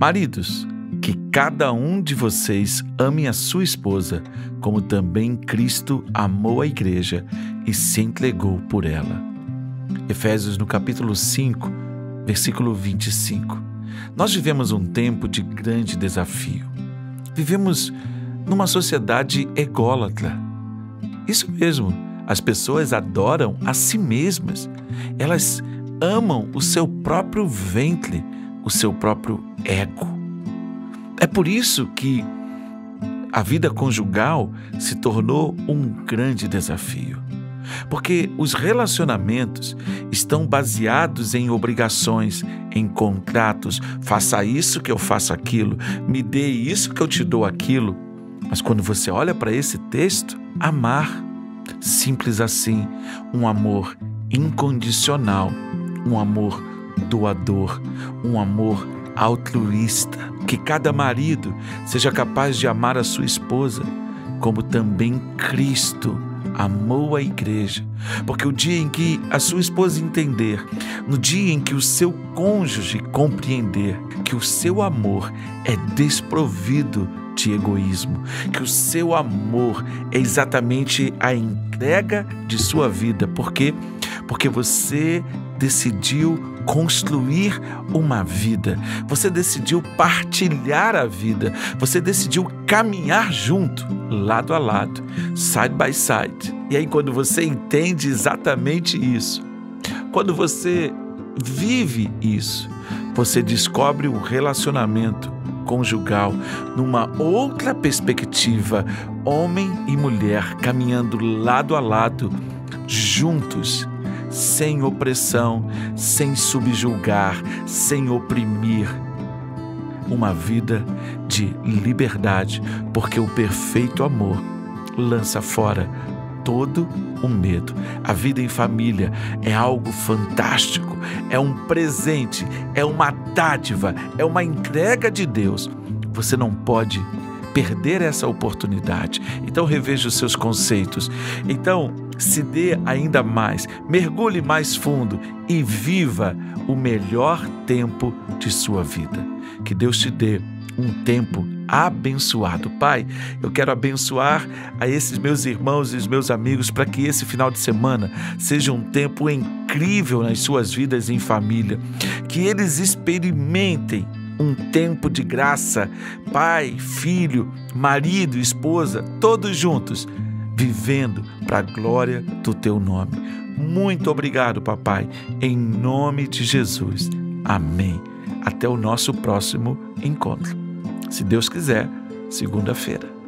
Maridos, que cada um de vocês ame a sua esposa, como também Cristo amou a igreja e se entregou por ela. Efésios no capítulo 5, versículo 25. Nós vivemos um tempo de grande desafio. Vivemos numa sociedade ególatra. Isso mesmo, as pessoas adoram a si mesmas. Elas amam o seu próprio ventre, o seu próprio ego. É por isso que a vida conjugal se tornou um grande desafio. Porque os relacionamentos estão baseados em obrigações, em contratos. Faça isso que eu faço aquilo, me dê isso que eu te dou aquilo. Mas quando você olha para esse texto, amar, simples assim, um amor incondicional, um amor doador, um amor altruísta. Que cada marido seja capaz de amar a sua esposa, como também Cristo amou a igreja. Porque o dia em que a sua esposa entender, no dia em que o seu cônjuge compreender que o seu amor é desprovido de egoísmo, que o seu amor é exatamente a entrega de sua vida, porque porque você decidiu construir uma vida, você decidiu partilhar a vida, você decidiu caminhar junto, lado a lado, side by side. E aí, quando você entende exatamente isso, quando você vive isso, você descobre o relacionamento conjugal numa outra perspectiva, homem e mulher caminhando lado a lado, juntos sem opressão, sem subjulgar, sem oprimir. Uma vida de liberdade, porque o perfeito amor lança fora todo o medo. A vida em família é algo fantástico, é um presente, é uma dádiva, é uma entrega de Deus. Você não pode perder essa oportunidade. Então reveja os seus conceitos. Então se dê ainda mais, mergulhe mais fundo e viva o melhor tempo de sua vida. Que Deus te dê um tempo abençoado. Pai, eu quero abençoar a esses meus irmãos e os meus amigos para que esse final de semana seja um tempo incrível nas suas vidas em família. Que eles experimentem um tempo de graça, pai, filho, marido, esposa, todos juntos, vivendo para a glória do teu nome. Muito obrigado, papai, em nome de Jesus. Amém. Até o nosso próximo encontro. Se Deus quiser, segunda-feira.